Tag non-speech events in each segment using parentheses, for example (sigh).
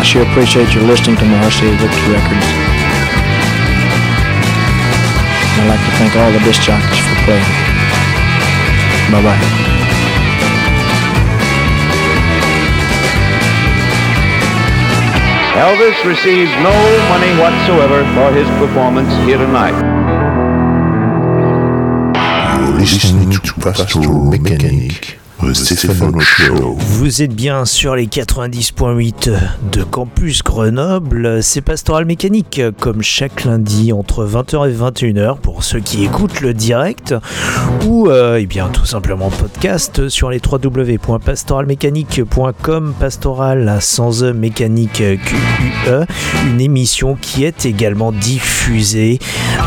I sure appreciate your listening to my RCA Victor records. I'd like to thank all the disc jockeys for playing. Bye-bye. Elvis receives no money whatsoever for his performance here tonight. You're listening to Pastoral Mechanic. Vous êtes bien sur les 90.8 de Campus Grenoble. C'est Pastoral Mécanique, comme chaque lundi entre 20h et 21h pour ceux qui écoutent le direct ou euh, eh bien tout simplement podcast sur les www.pastoralmécanique.com. Pastoral sans E mécanique QUE, une émission qui est également diffusée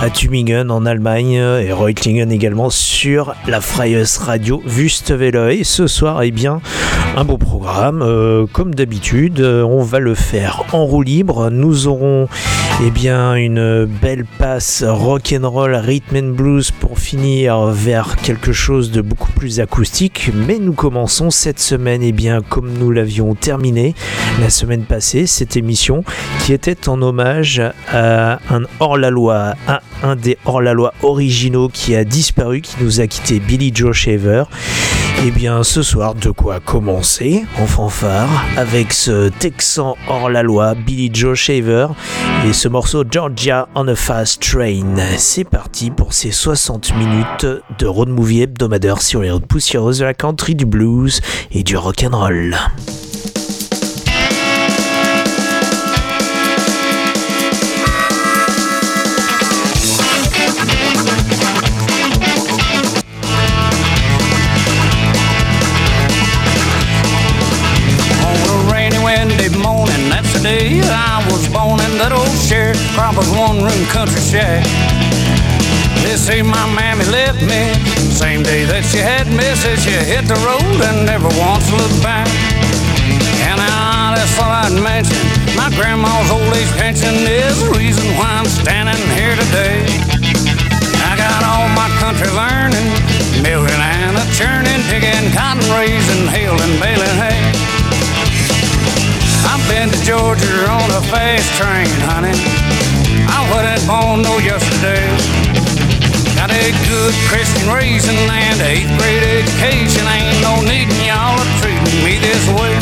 à Tübingen en Allemagne et Reutlingen également sur la Freies Radio Wüstewelle ce soir, eh bien, un beau programme. Euh, comme d'habitude, euh, on va le faire en roue libre. Nous aurons eh bien, une belle passe rock and roll, rhythm and blues pour finir vers quelque chose de beaucoup plus acoustique. Mais nous commençons cette semaine, eh bien, comme nous l'avions terminé la semaine passée, cette émission qui était en hommage à un hors-la-loi, à un des hors-la-loi originaux qui a disparu, qui nous a quitté, Billy Joe Shaver. Eh ce soir, de quoi commencer en fanfare avec ce Texan hors-la-loi, Billy Joe Shaver, et ce morceau Georgia on a Fast Train. C'est parti pour ces 60 minutes de road movie hebdomadaire sur les routes poussiéreuses de la country, du blues et du rock'n'roll. Old sharecropper's one-room country shack. They say my mammy left me same day that she had me. Said she hit the road and never once looked back. And I just thought I'd mention my grandma's old age pension is the reason why I'm standing here today. I got all my country learning, milking and a churning, digging, cotton raising, hailing, baling hay. I've been to Georgia on a fast train, honey. Born no yesterday. Got a good Christian raising and eighth grade education. Ain't no needin' y'all to treat me this way.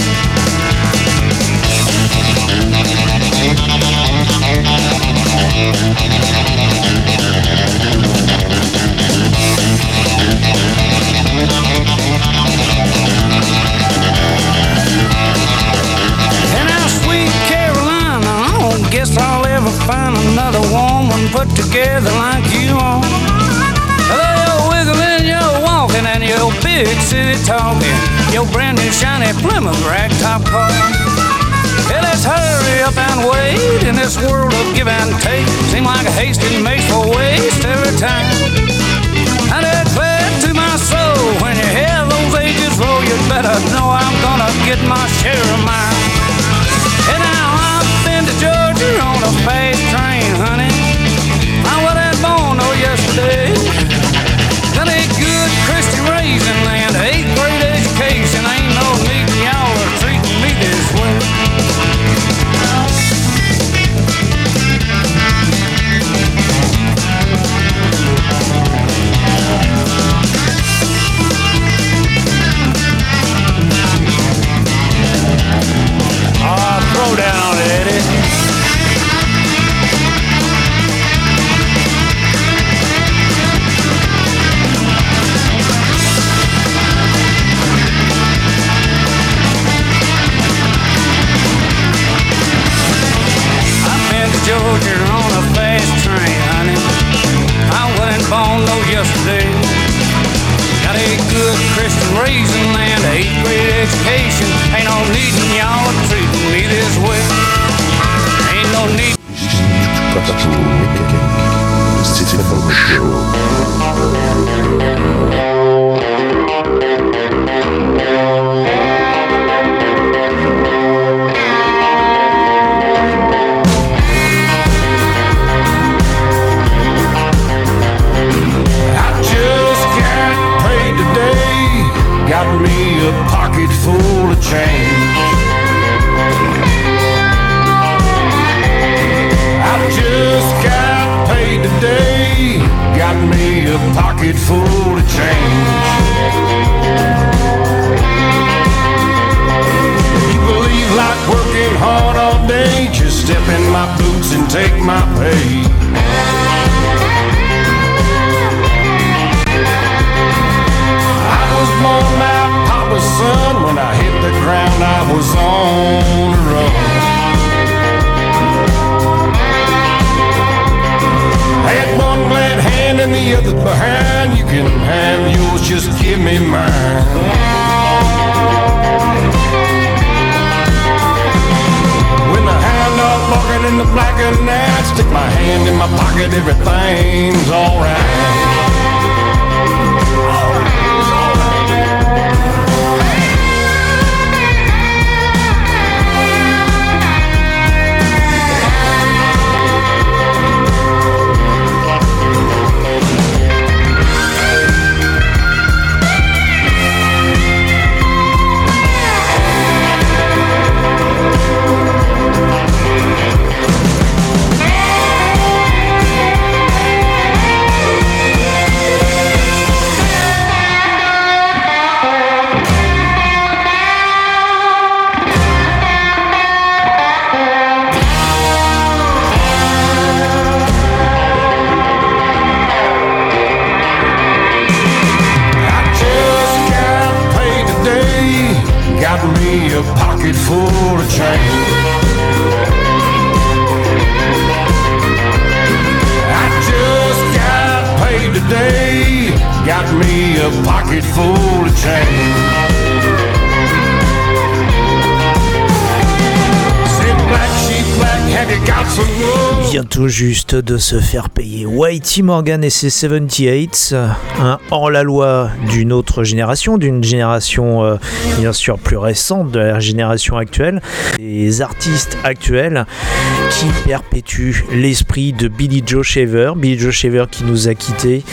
And now, sweet Carolina, I don't guess I'll ever find woman put together like you are. You're wiggling, you're walking, and your big city talking. Your brand new shiny Plymouth ragtop car. Yeah, let's hurry up and wait in this world of give and take. Seem like a hasting makes for waste every time. And I declare to my soul, when you hear those ages roll, you better know I'm gonna get my share of mine. And now I've been to Georgia on a fast train, day de se faire payer. Whitey Morgan et ses 78, un hors-la-loi d'une autre génération, d'une génération euh, bien sûr plus récente de la génération actuelle, des artistes actuels qui perpétuent l'esprit de Billy Joe Shaver. Billy Joe Shaver qui nous a quittés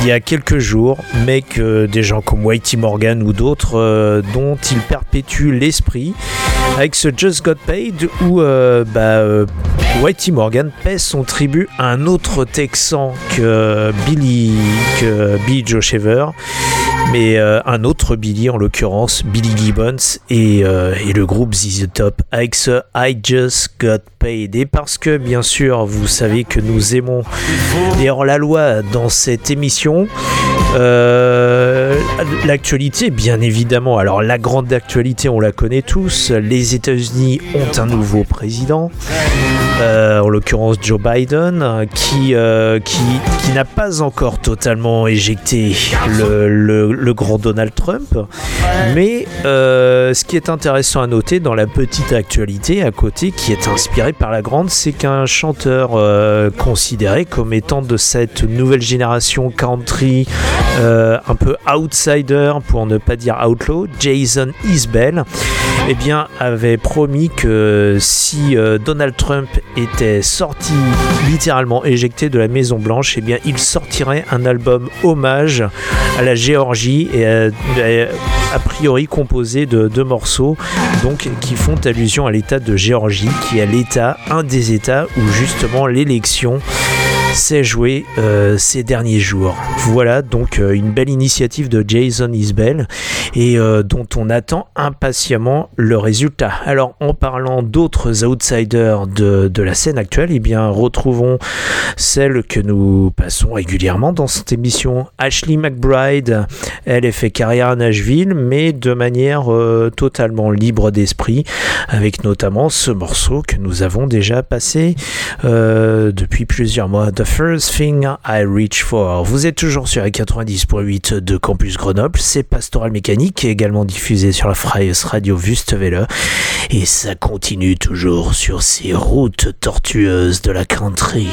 il y a quelques jours, mais que des gens comme Whitey Morgan ou d'autres euh, dont il perpétue l'esprit avec ce Just Got Paid où euh, bah, euh, Whitey Morgan pèse son tribut à un autre Texan que Billy, que Billy Joe Shaver, mais euh, un autre Billy en l'occurrence Billy Gibbons et, euh, et le groupe ZZ Top avec I Just Got Paid. Et parce que bien sûr vous savez que nous aimons les hors-la-loi dans cette émission euh, l'actualité bien évidemment. Alors la grande actualité on la connaît tous. Les États-Unis ont un nouveau président en l'occurrence Joe Biden, qui, qui, qui n'a pas encore totalement éjecté le, le- le grand Donald Trump. Mais euh, ce qui est intéressant à noter dans la petite actualité à côté, qui est inspirée par la grande, c'est qu'un chanteur euh, considéré comme étant de cette nouvelle génération country, euh, un peu outsider, pour ne pas dire outlaw, Jason Isbell, eh avait promis que si Donald Trump était sorti littéralement éjecté de la Maison Blanche, eh il sortirait un album hommage à la Géorgie et à- à- a priori composé de deux morceaux donc qui font allusion à l'État de Géorgie, qui est l'État, un des États où justement l'élection s'est jouée euh, ces derniers jours. Voilà donc euh, une belle initiative de Jason Isbell et euh, dont on attend impatiemment le résultat. Alors en parlant d'autres outsiders de, la scène actuelle, eh bien retrouvons celle que nous passons régulièrement dans cette émission, Ashley McBride. Elle a fait carrière à Nashville, mais de manière totalement libre d'esprit, avec notamment ce morceau que nous avons déjà passé depuis plusieurs mois The First Thing I Reach For. Vous êtes toujours sur les 90.8 de Campus Grenoble. C'est Pastoral Mécanique, également diffusé sur la Freies Radio Wüstewelle. Et ça continue toujours sur ces routes tortueuses de la country.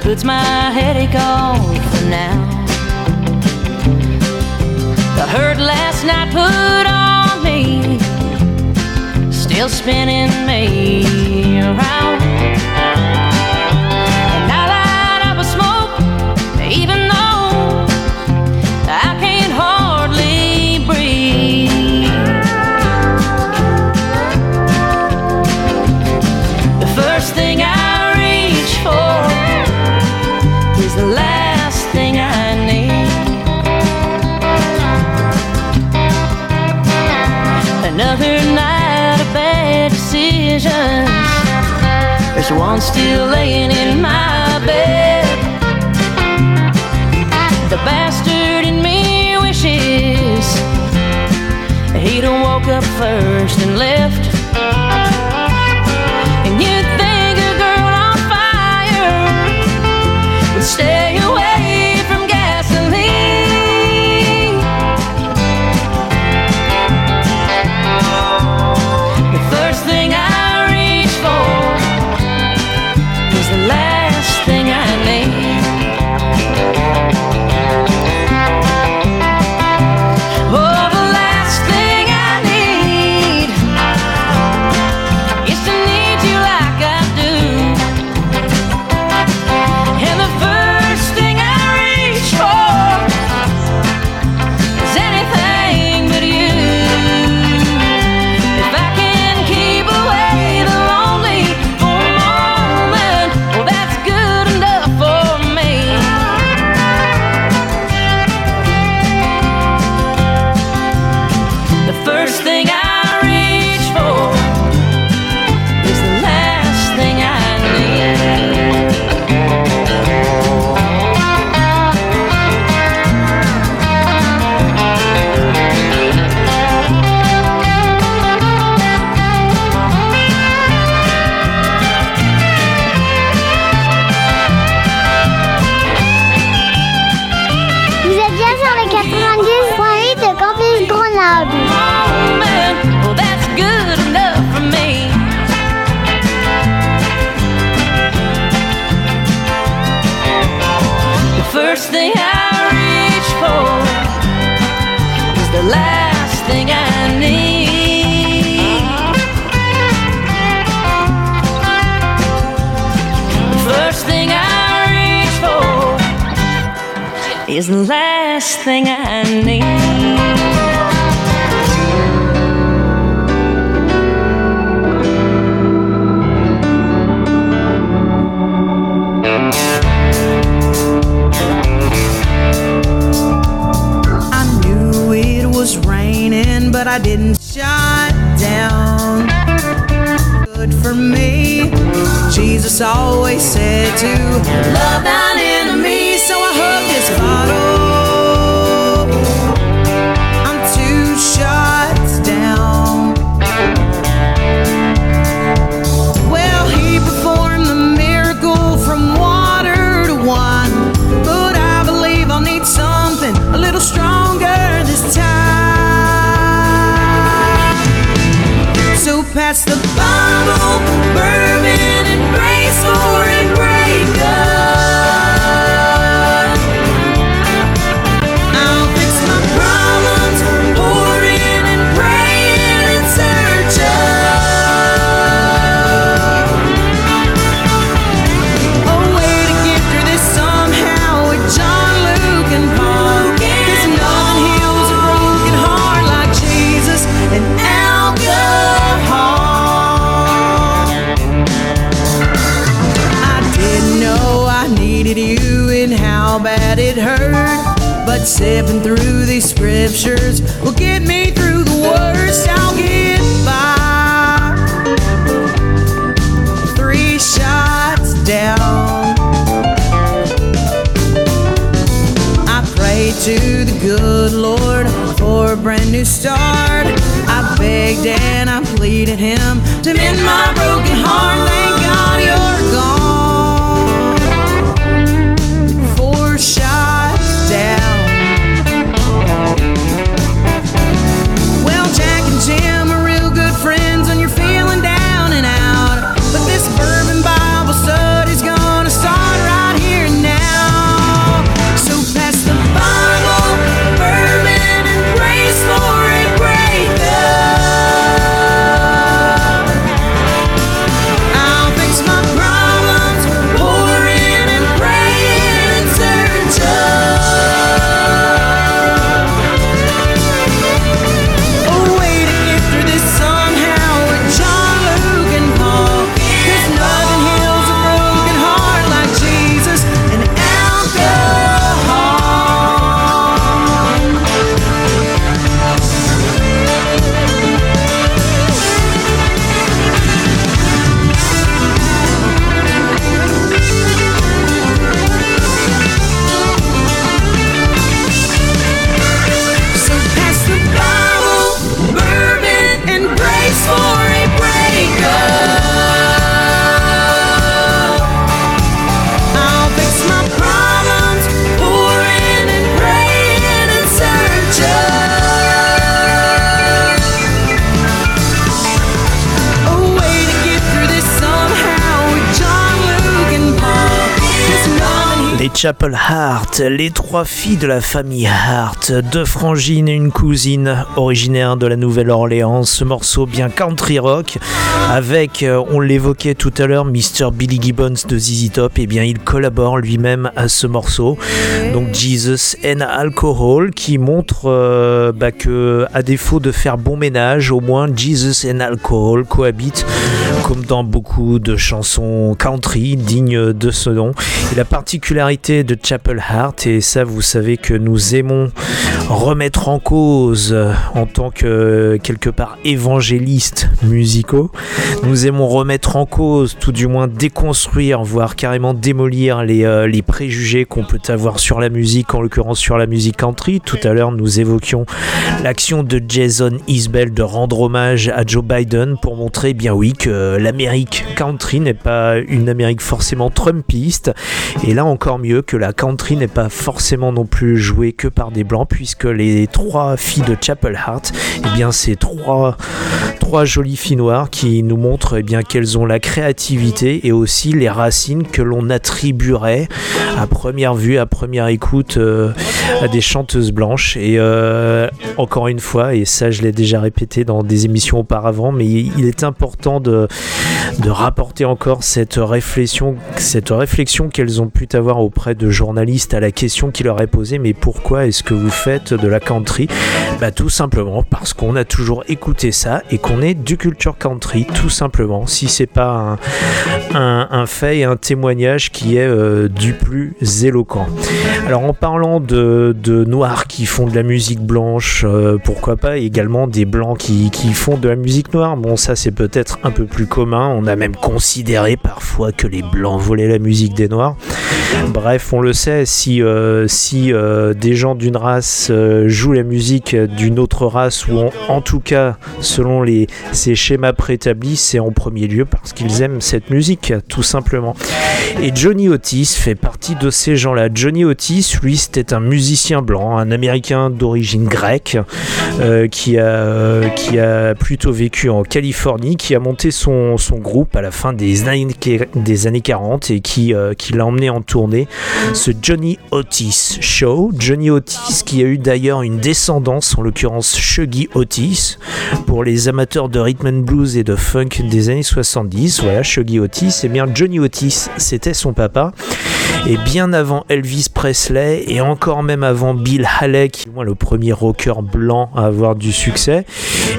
puts my headache off for now. heard last night put on me, still spinning me around. There's one still laying in my bed. The bastard in me wishes he'd have woke up first and left Chapel Hart, les trois filles de la famille Hart, deux frangines et une cousine originaire de la Nouvelle-Orléans. Ce morceau bien country rock avec, euh, on l'évoquait tout à l'heure, Mr. Billy Gibbons de ZZ Top. Et bien, il collabore lui-même à ce morceau. Donc Jesus and Alcohol qui montre euh, bah, que, à défaut de faire bon ménage, au moins Jesus and Alcohol cohabitent comme dans beaucoup de chansons country dignes de ce nom. Et la particularité de Chapel Heart, et ça vous savez que nous aimons remettre en cause euh, en tant que quelque part évangélistes musicaux, nous aimons remettre en cause, tout du moins déconstruire, voire carrément démolir les, euh, les préjugés qu'on peut avoir sur la musique, en l'occurrence sur la musique country. Tout à l'heure, nous évoquions l'action de Jason Isbell de rendre hommage à Joe Biden pour montrer bien oui que l'Amérique country n'est pas une Amérique forcément trumpiste et là encore mieux que la country n'est pas forcément non plus jouée que par des blancs puisque les trois filles de Chapel Heart eh bien c'est trois trois jolies filles noires qui nous montrent eh bien qu'elles ont la créativité et aussi les racines que l'on attribuerait à première vue à première écoute euh, à des chanteuses blanches. Et euh, encore une fois et ça je l'ai déjà répété dans des émissions auparavant mais il est important de, de rapporter encore cette réflexion cette réflexion qu'elles ont pu avoir auprès de journalistes à la question qui leur est posée mais pourquoi est-ce que vous faites de la country? Bah tout simplement parce qu'on a toujours écouté ça et qu'on est du culture country tout simplement. Si c'est pas un, fait et un témoignage qui est euh, du plus éloquent. Alors en parlant de, de noirs qui font de la musique blanche euh, pourquoi pas également des blancs qui, qui font de la musique noire? Bon ça c'est peut-être un peu plus commun. On a même considéré parfois que les blancs volaient la musique des noirs. Bref on le sait si, euh, euh, des gens d'une race euh, jouent la musique d'une autre race ou en, en tout cas selon les, ces schémas préétablis c'est en premier lieu parce qu'ils aiment cette musique tout simplement et Johnny Otis fait partie de ces gens-là. Johnny Otis, lui, c'était un musicien blanc, un américain d'origine grecque, qui, a, plutôt vécu en Californie, qui a monté son, groupe à la fin des années, des années 40 et qui l'a emmené en tournée. Ce Johnny Otis Show. Johnny Otis, qui a eu d'ailleurs une descendance, en l'occurrence Shuggy Otis, pour les amateurs de rhythm and blues et de funk des années 70. Voilà, Shuggy Otis. Et bien, Johnny Otis, c'était son papa. Et bien avant Elvis Presley et encore même avant Bill Haley, qui est le premier rocker blanc à avoir du succès,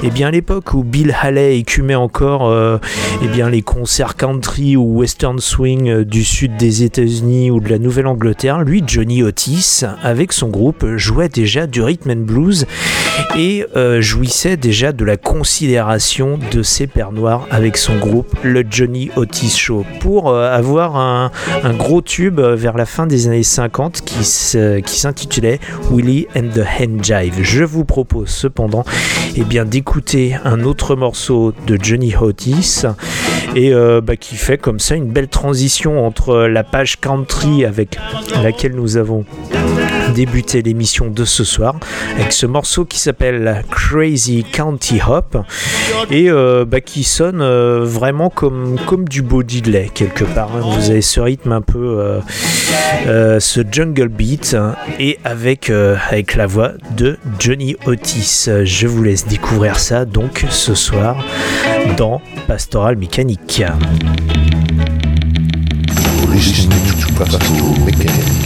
et bien à l'époque où Bill Haley écumait encore euh, et bien les concerts country ou western swing euh, du sud des États-Unis ou de la Nouvelle-Angleterre, lui Johnny Otis avec son groupe jouait déjà du rhythm and blues et euh, jouissait déjà de la considération de ses pères noirs avec son groupe le Johnny Otis Show pour euh, avoir un, gros tube euh, vers la fin des années 50 qui s'intitulait Willie and the Hand Jive. Je vous propose cependant eh bien d'écouter un autre morceau de Johnny Otis et bah, qui fait comme ça une belle transition entre la page country avec laquelle nous avons débuté l'émission de ce soir avec ce morceau qui s'appelle Crazy County Hop et euh, bah, qui sonne euh, vraiment comme, comme du Bodiley quelque part. hein. Vous avez ce rythme un peu, euh, ce jungle beat hein, et avec, avec la voix de Johnny Otis. Je vous laisse découvrir ça donc ce soir dans Pastoral Mécanique. Pastoral Mechanic,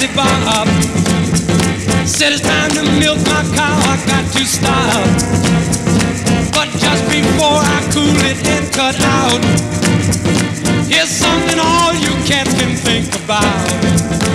crazy bob. Said it's time to milk my cow, I got to stop. But just before I cool it and cut out, here's something all you cats can think about.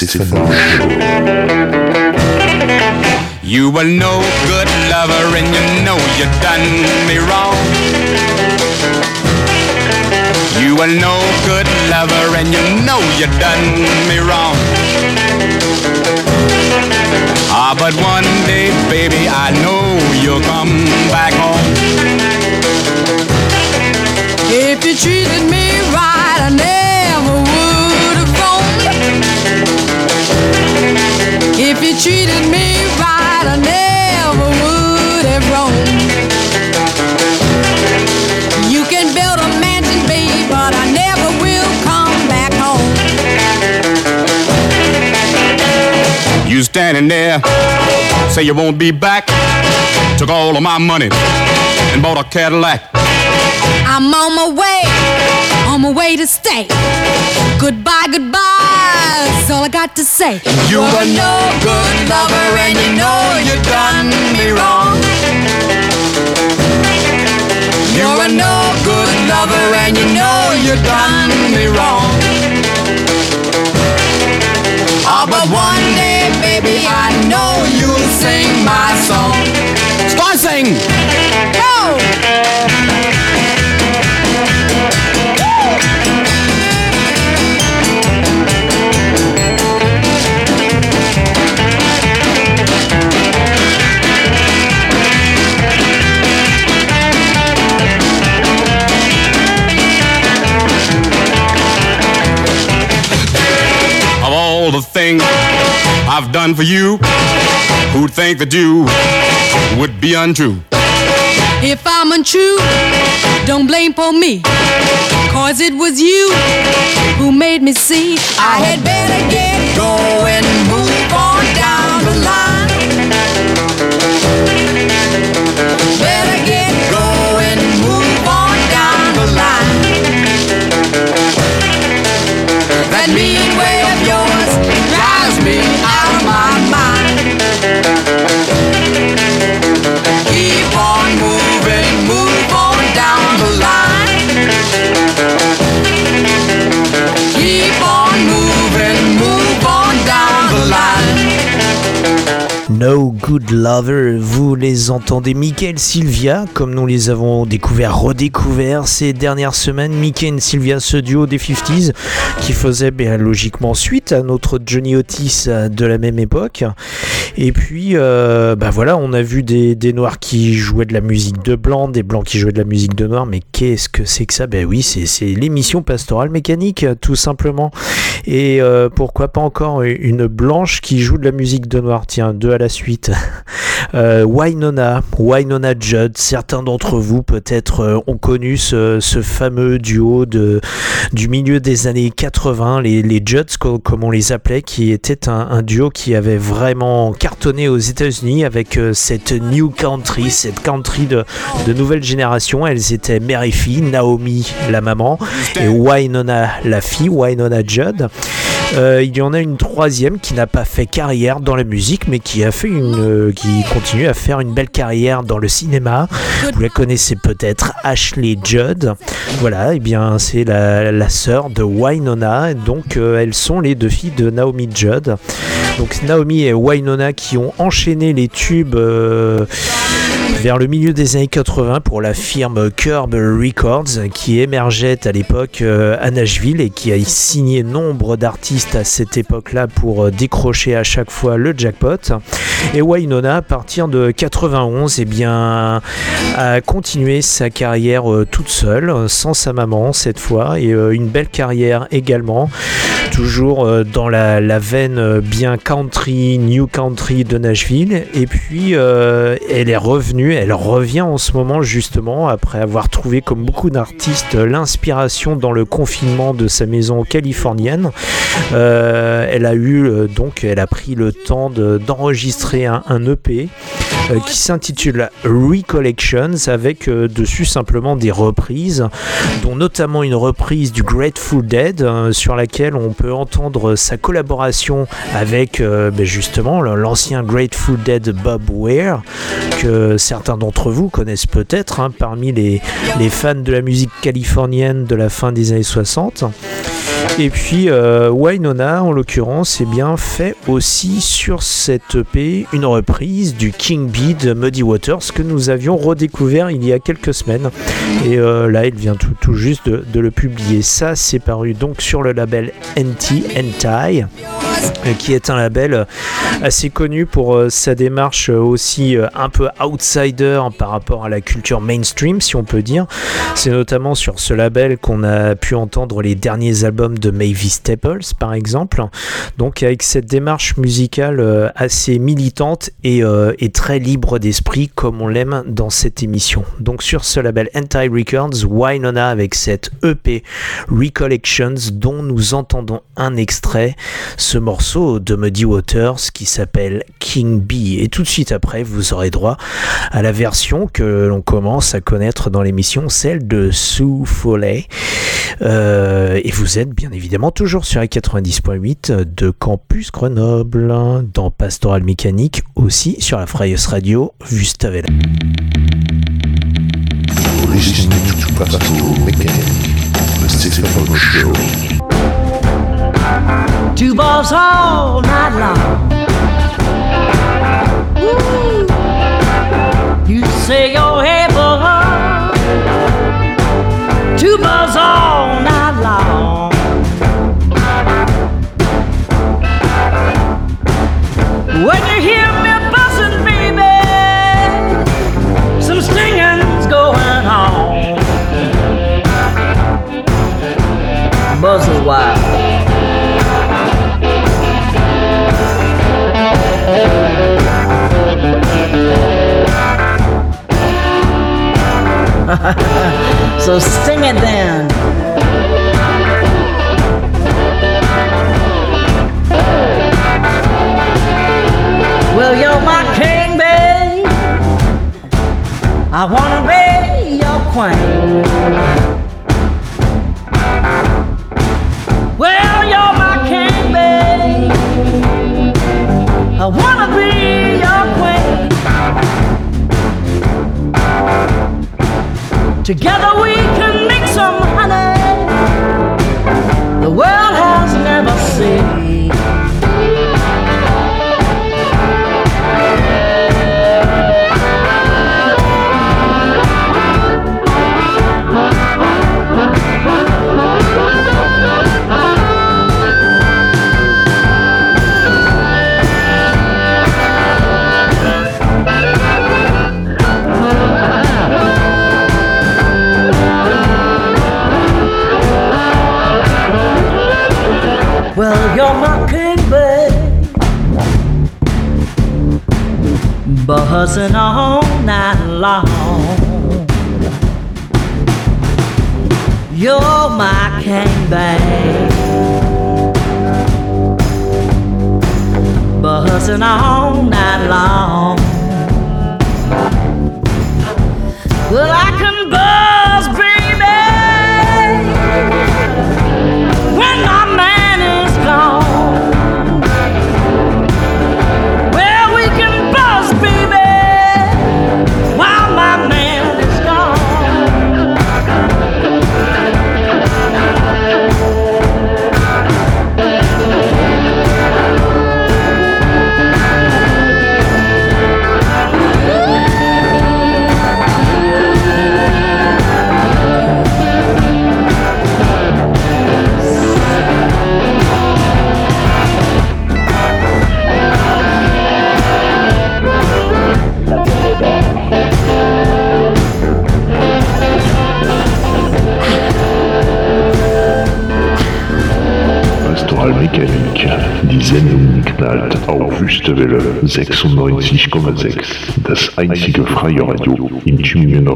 Show. You were no good lover and you know you done me wrong. You were no good lover and you know you done me wrong. Ah, but one day, baby, I know you'll come back standing there, say you won't be back. Took all of my money and bought a Cadillac. I'm on my way, on my way to stay. Goodbye, goodbye, that's all I got to say. You You're no good lover, and you know you done me wrong. You're a no good lover, and you know you done me wrong. Oh, but one day, my song. Start singing. I've done for you who'd think that you would be untrue. If I'm untrue, don't blame for me. Cause it was you who made me see I had better get going, move on down the line. Better get going, move on down the line. That mean way of yours drives me out Good Lover, vous les entendez, Michael Sylvia, comme nous les avons découvert, redécouvert ces dernières semaines, Michael et Sylvia, ce duo des 50s, qui faisait bien, logiquement suite à notre Johnny Otis de la même époque. Et puis, euh, bah voilà, on a vu des, noirs qui jouaient de la musique de blanc, des blancs qui jouaient de la musique de noir, mais qu'est-ce que c'est que ça? Ben oui, c'est l'émission pastorale mécanique, tout simplement. Et euh, pourquoi pas encore une blanche qui joue de la musique de noir? Tiens, deux à la suite. (laughs) Euh, Wynonna, Wynonna Judd, certains d'entre vous peut-être euh, ont connu ce, ce fameux duo de, du milieu des années 80, les, les Judds co- comme on les appelait, qui était un, un duo qui avait vraiment cartonné aux États-Unis avec euh, cette new country, cette country de, de nouvelle génération. Elles étaient mère et fille, Naomi la maman et Wynonna la fille, Wynonna Judd. Euh, il y en a une troisième qui n'a pas fait carrière dans la musique, mais qui a fait euh, qui continue à faire une belle carrière dans le cinéma. Vous la connaissez peut-être, Ashley Judd. Voilà, et bien c'est la, la sœur de Wynonna. Et donc euh, elles sont les deux filles de Naomi Judd. Donc Naomi et Wynonna qui ont enchaîné les tubes. vers le milieu des années 80 pour la firme Curb Records qui émergeait à l'époque à Nashville et qui a signé nombre d'artistes à cette époque-là pour euh, décrocher à chaque fois le jackpot. Et Wynonna, à partir de 91, eh bien, a continué sa carrière euh, toute seule, sans sa maman cette fois, et euh, une belle carrière également toujours dans la, veine bien country, new country de Nashville. Et puis elle est revenue, elle revient en ce moment justement après avoir trouvé comme beaucoup d'artistes l'inspiration dans le confinement de sa maison californienne. Euh, elle a eu euh, donc, elle a pris le temps de- d'enregistrer un, EP euh, qui s'intitule Recollections avec dessus simplement des reprises, dont notamment une reprise du Grateful Dead sur laquelle on peut entendre sa collaboration avec ben, justement l'ancien Grateful Dead Bob Weir que certains d'entre vous connaissent peut-être hein, parmi les fans de la musique californienne de la fin des années 60. Et puis euh, Wynonna, en l'occurrence, est bien fait aussi sur cette EP une reprise du King Bee Muddy Waters que nous avions redécouvert il y a quelques semaines. Et euh, là, il vient tout, juste de, le publier. Ça, c'est paru donc sur le label NT Entai, euh, qui est un label euh, assez connu pour sa démarche aussi un peu outsider par rapport à la culture mainstream, si on peut dire. C'est notamment sur ce label qu'on a pu entendre les derniers albums de Mavis Staples, par exemple. Donc avec cette démarche musicale euh, assez militante et, euh, et très libre d'esprit, comme on l'aime dans cette émission. Donc sur ce label Anti Records, Wynonna avec cette EP Recollections, dont nous entendons un extrait, ce morceau de Muddy Waters qui s'appelle King Bee. Et tout de suite après, vous aurez droit à la version que l'on commence à connaître dans l'émission, celle de Sue Foley. Euh, et vous êtes bien évidemment toujours sur la 90.8 de Campus Grenoble, dans Pastoral Mécanique, aussi sur la Freies Radio, Vustavella. (laughs) so sing it then. Well, you're my king, babe. I wanna be your queen. Together we can make Buzzing all night long. You're my king, babe. Buzzing all night long. Sendung knallt auf Wüstewelle 96,6. Das einzige freie Radio in Tübingen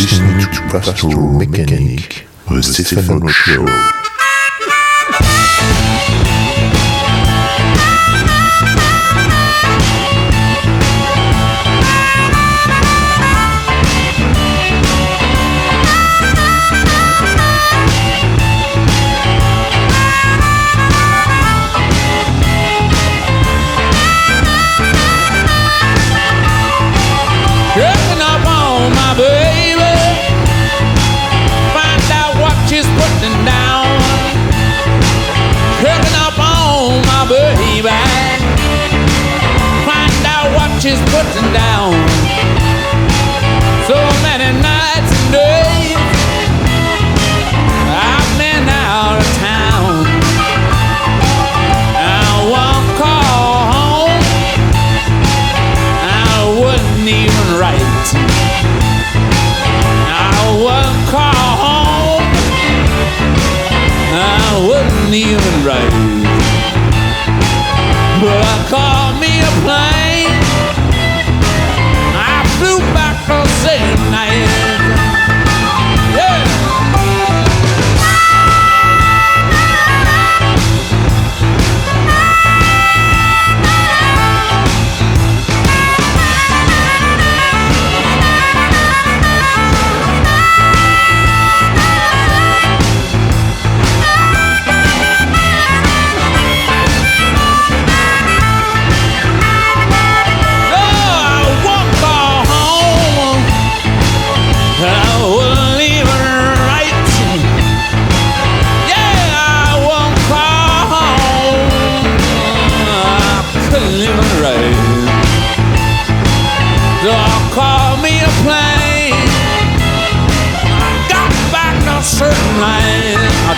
listening to Pastoral Mechanic, the Stephen Show. and down.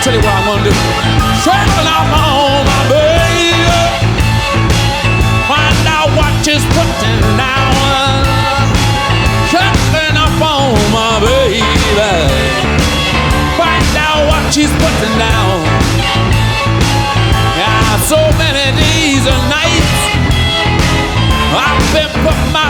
Tell you what I'm gonna do. Circle up on my baby. Find out what she's putting down. Checking up on my baby. Find out what she's putting down. Yeah, so many days and nights. I've been putting myself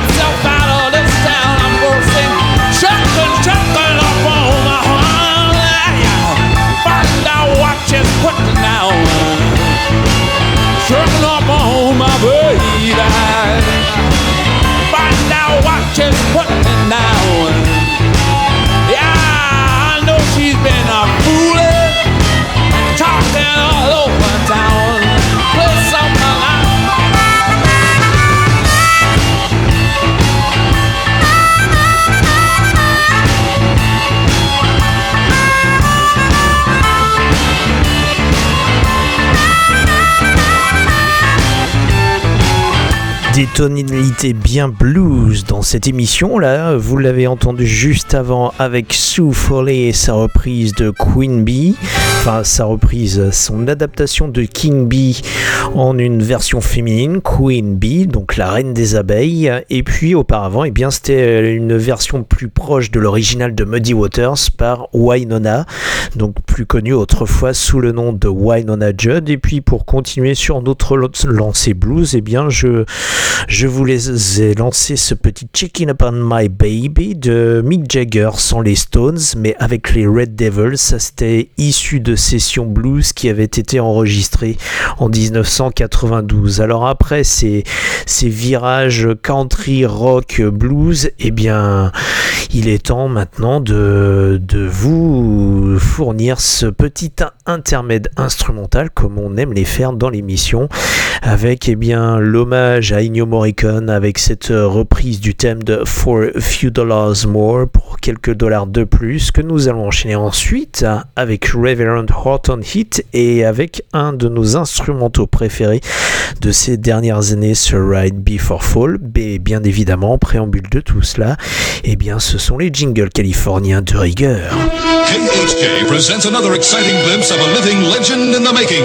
Des tonalités bien blues dans cette émission là, vous l'avez entendu juste avant avec Sue Foley et sa reprise de Queen Bee, enfin sa reprise, son adaptation de King Bee en une version féminine, Queen Bee, donc la reine des abeilles, et puis auparavant, eh bien c'était une version plus proche de l'original de Muddy Waters par Wynonna, donc plus connue autrefois sous le nom de Wynonna Judd, et puis pour continuer sur notre lancée blues, eh bien je je vous ai lancé ce petit Checking Up on My Baby de Mick Jagger sans les Stones, mais avec les Red Devils. Ça, c'était issu de sessions blues qui avaient été enregistrées en 1992. Alors après ces, virages country, rock, blues, eh bien, il est temps maintenant de, de vous fournir ce petit intermède instrumental comme on aime les faire dans l'émission avec eh bien l'hommage à Ennio Avec cette reprise du thème de For a Few Dollars More pour quelques dollars de plus que nous allons enchaîner ensuite avec Reverend Horton Heat et avec un de nos instrumentaux préférés de ces dernières années, ce Ride Before Fall. Et bien évidemment, en préambule de tout cela, eh bien ce sont les jingles californiens de rigueur. KHJ presents another exciting glimpse of a living legend in the making.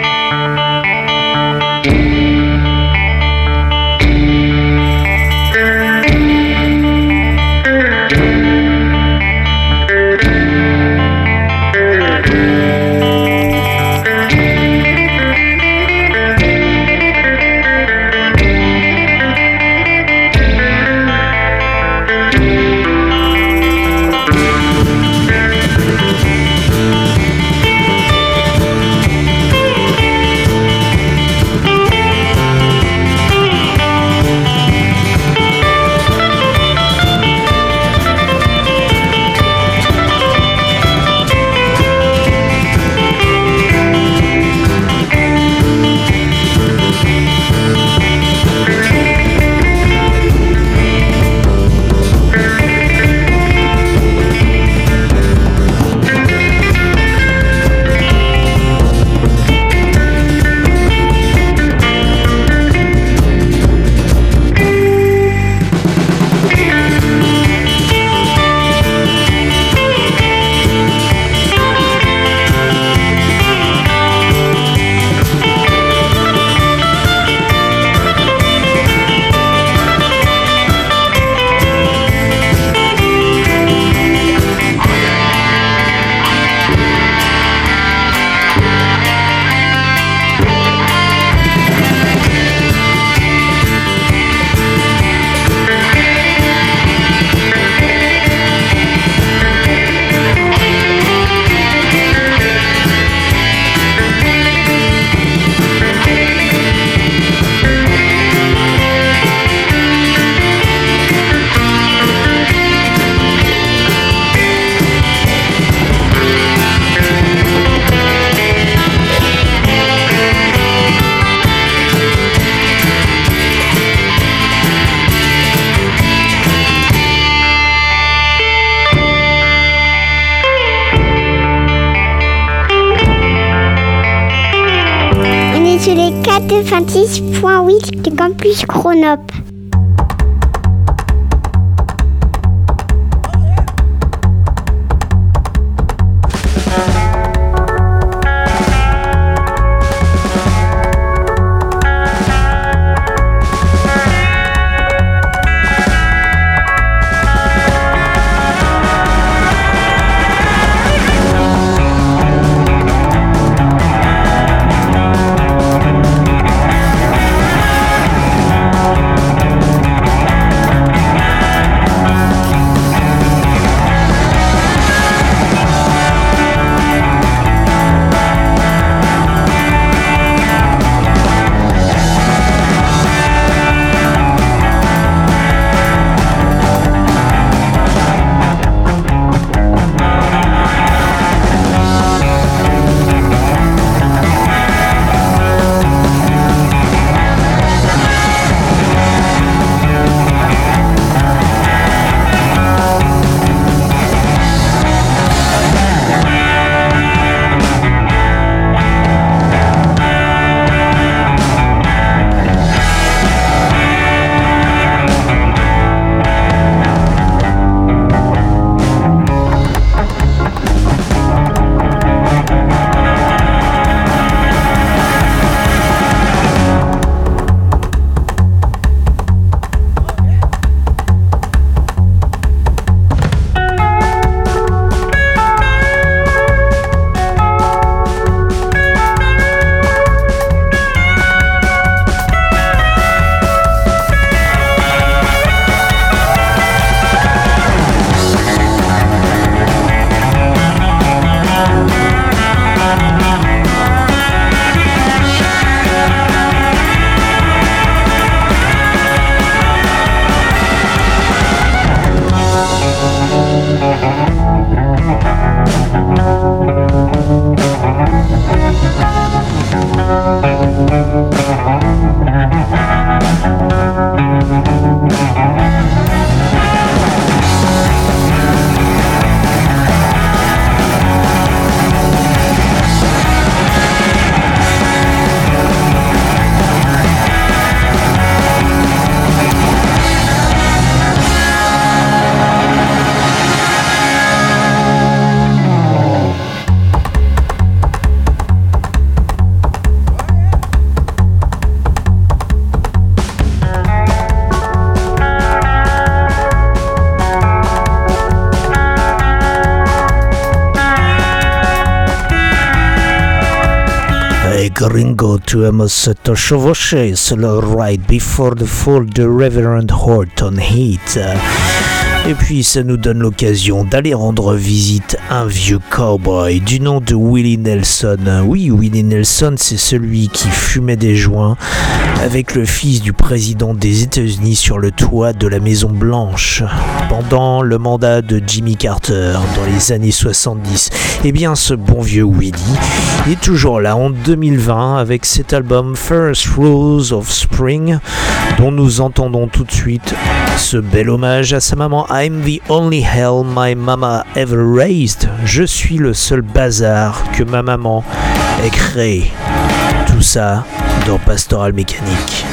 Gringo, tu aimes cette chevauchée, c'est le Ride Before the Fall de Reverend Horton Heat. Et puis ça nous donne l'occasion d'aller rendre visite à un vieux cowboy du nom de Willie Nelson. Oui, Willie Nelson, c'est celui qui fumait des joints avec le fils du président des États-Unis sur le toit de la Maison Blanche pendant le mandat de Jimmy Carter dans les années 70. Eh bien, ce bon vieux Willie est toujours là en 2020 avec cet album First Rules of Spring dont nous entendons tout de suite ce bel hommage à sa maman I'm the only hell my mama ever raised. Je suis le seul bazar que ma maman ait créé. Tout ça dans Pastoral Mécanique.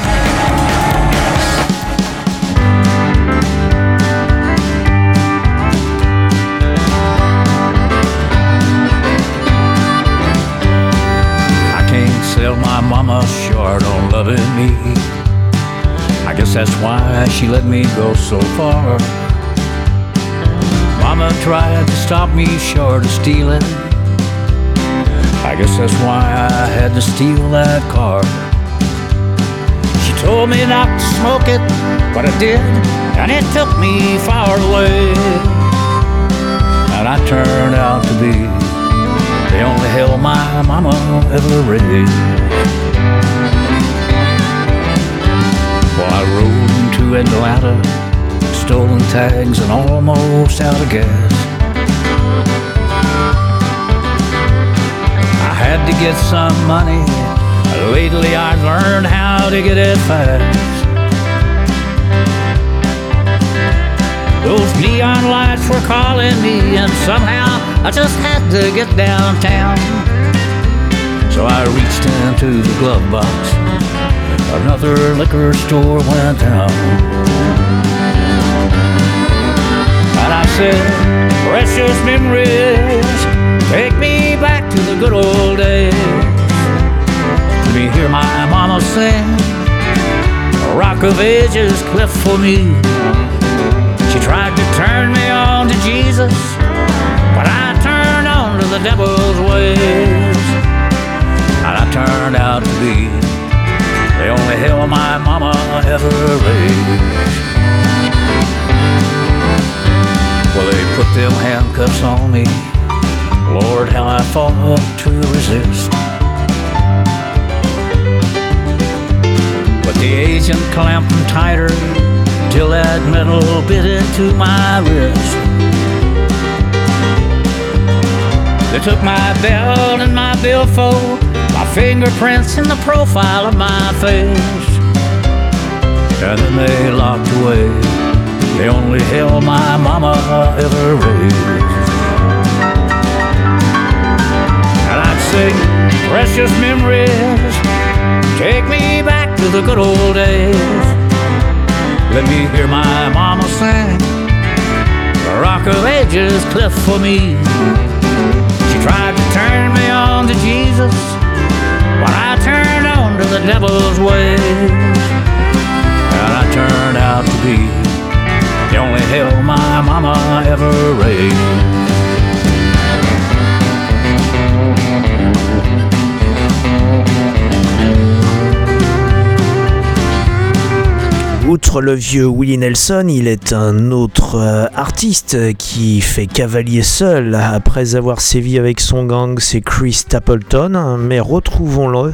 Sell my mama short on loving me. I guess that's why she let me go so far. Mama tried to stop me short of stealing. I guess that's why I had to steal that car. She told me not to smoke it, but I did, and it took me far away. And I turned out to be the only hell my mama ever raised. Well, I rode into Atlanta, stolen tags and almost out of gas. I had to get some money. Lately, I've learned how to get it fast. Those neon lights were calling me, and somehow I just had to get downtown. So I reached into the glove box. Another liquor store went down. Said, Precious memories, take me back to the good old days. Let me hear my mama sing. Rock of ages cleft for me. She tried to turn me on to Jesus, but I turned on to the devil's ways. And I turned out to be the only hell my mama ever raised. Put them handcuffs on me. Lord, how I fought to resist. But the agent clamped them tighter till that metal bit into my wrist. They took my belt and my billfold, my fingerprints and the profile of my face. And then they locked away the only hell my mama ever raised. And I'd sing precious memories, take me back to the good old days. Let me hear my mama sing. The rock of ages cleft for me. She tried to turn me on to Jesus, but I turned on to the devil's ways. And I turned out to be the only hell my mama ever raised. Outre le vieux Willie Nelson, il est un autre euh, artiste qui fait cavalier seul après avoir sévi avec son gang, c'est Chris Stapleton. Mais retrouvons-le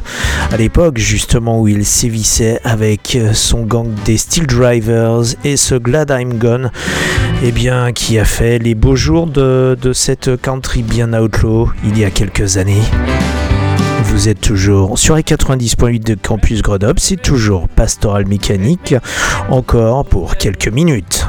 à l'époque justement où il sévissait avec son gang des Steel Drivers et ce Glad I'm Gone, eh bien, qui a fait les beaux jours de, de cette country bien outlaw il y a quelques années. Vous êtes toujours sur les 90.8 de Campus Grenoble, c'est toujours Pastoral Mécanique, encore pour quelques minutes.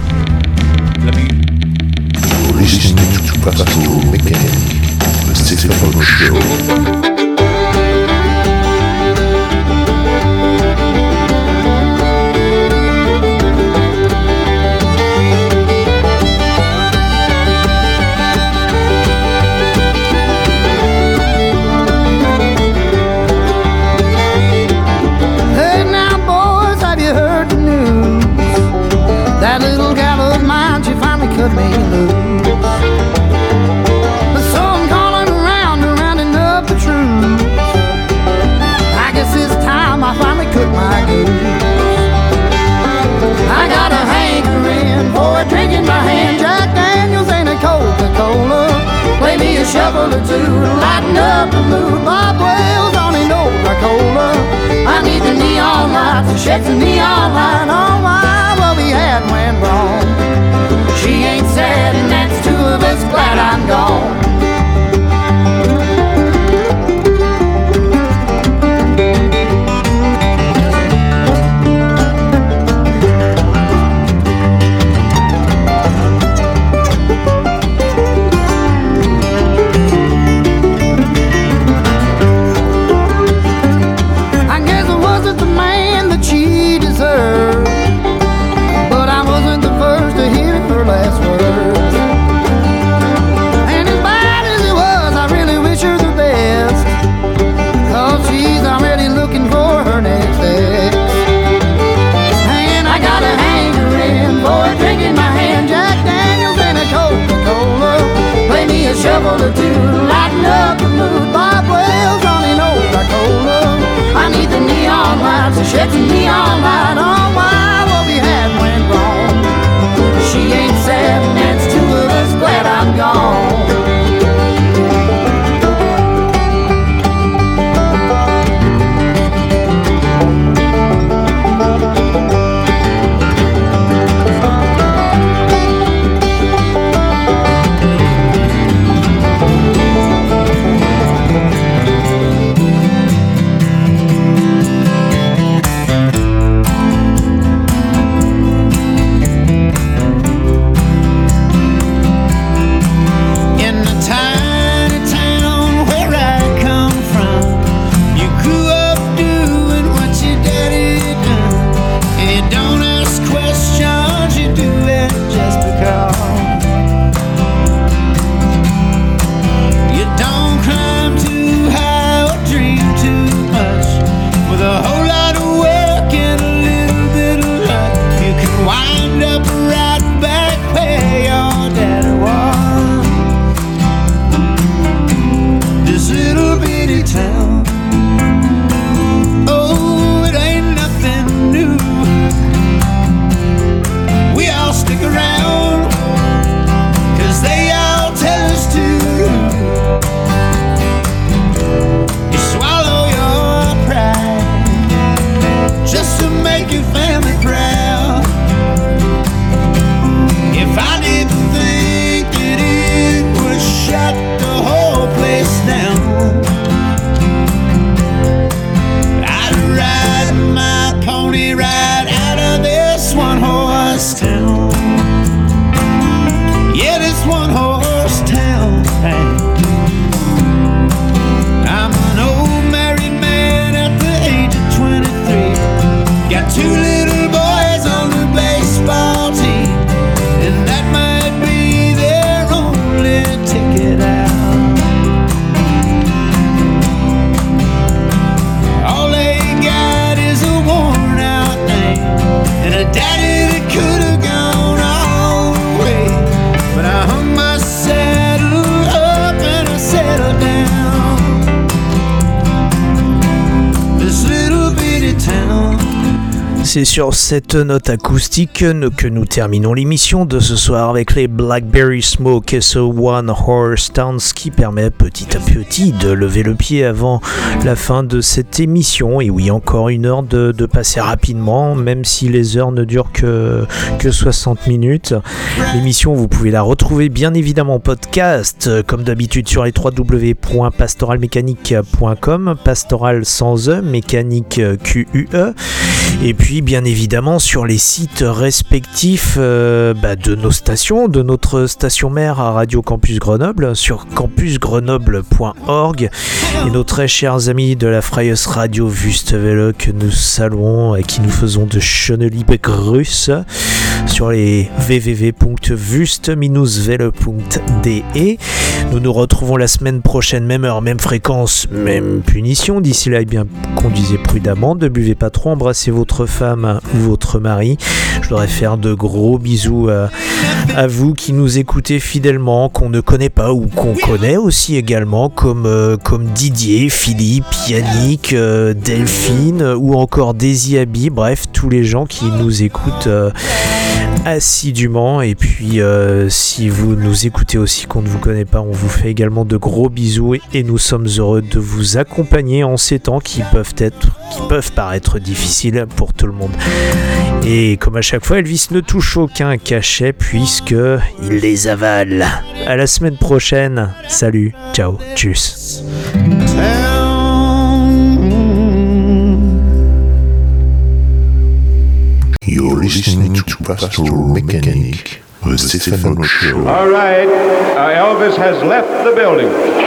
C'est sur cette note acoustique que nous terminons l'émission de ce soir avec les Blackberry Smoke et One Horse Town, ce qui permet petit à petit de lever le pied avant la fin de cette émission. Et oui, encore une heure de, passer rapidement, même si les heures ne durent que, que 60 minutes. L'émission, vous pouvez la retrouver bien évidemment en podcast, comme d'habitude sur les www.pastoralmécanique.com, pastoral sans E, mécanique QUE. Et puis bien évidemment sur les sites respectifs euh, bah, de nos stations, de notre station mère à Radio Campus Grenoble, sur campusgrenoble.org et nos très chers amis de la Freies Radio Wüstewelle que nous saluons et qui nous faisons de schöne liebe Grüße sur les www.wust-welle.de. Nous nous retrouvons la semaine prochaine, même heure, même fréquence, même punition. D'ici là, eh bien, conduisez prudemment, ne buvez pas trop, embrassez votre femme ou votre mari. Je voudrais faire de gros bisous à, à vous qui nous écoutez fidèlement, qu'on ne connaît pas ou qu'on connaît aussi également, comme, euh, comme Didier, Philippe, Yannick, euh, Delphine ou encore Daisy Abi, bref, tous les gens qui nous écoutent euh, assidûment. Et puis, euh, si vous nous écoutez aussi qu'on ne vous connaît pas, on vous fait également de gros bisous et nous sommes heureux de vous accompagner en ces temps qui peuvent être, qui peuvent paraître difficiles pour tout le monde. Et comme à chaque fois, Elvis ne touche aucun cachet puisque il les avale. À la semaine prochaine. Salut, ciao, tchuss. You're listening to Pastoral Mechanic, the Stefano Show. All right, uh, Elvis has left the building.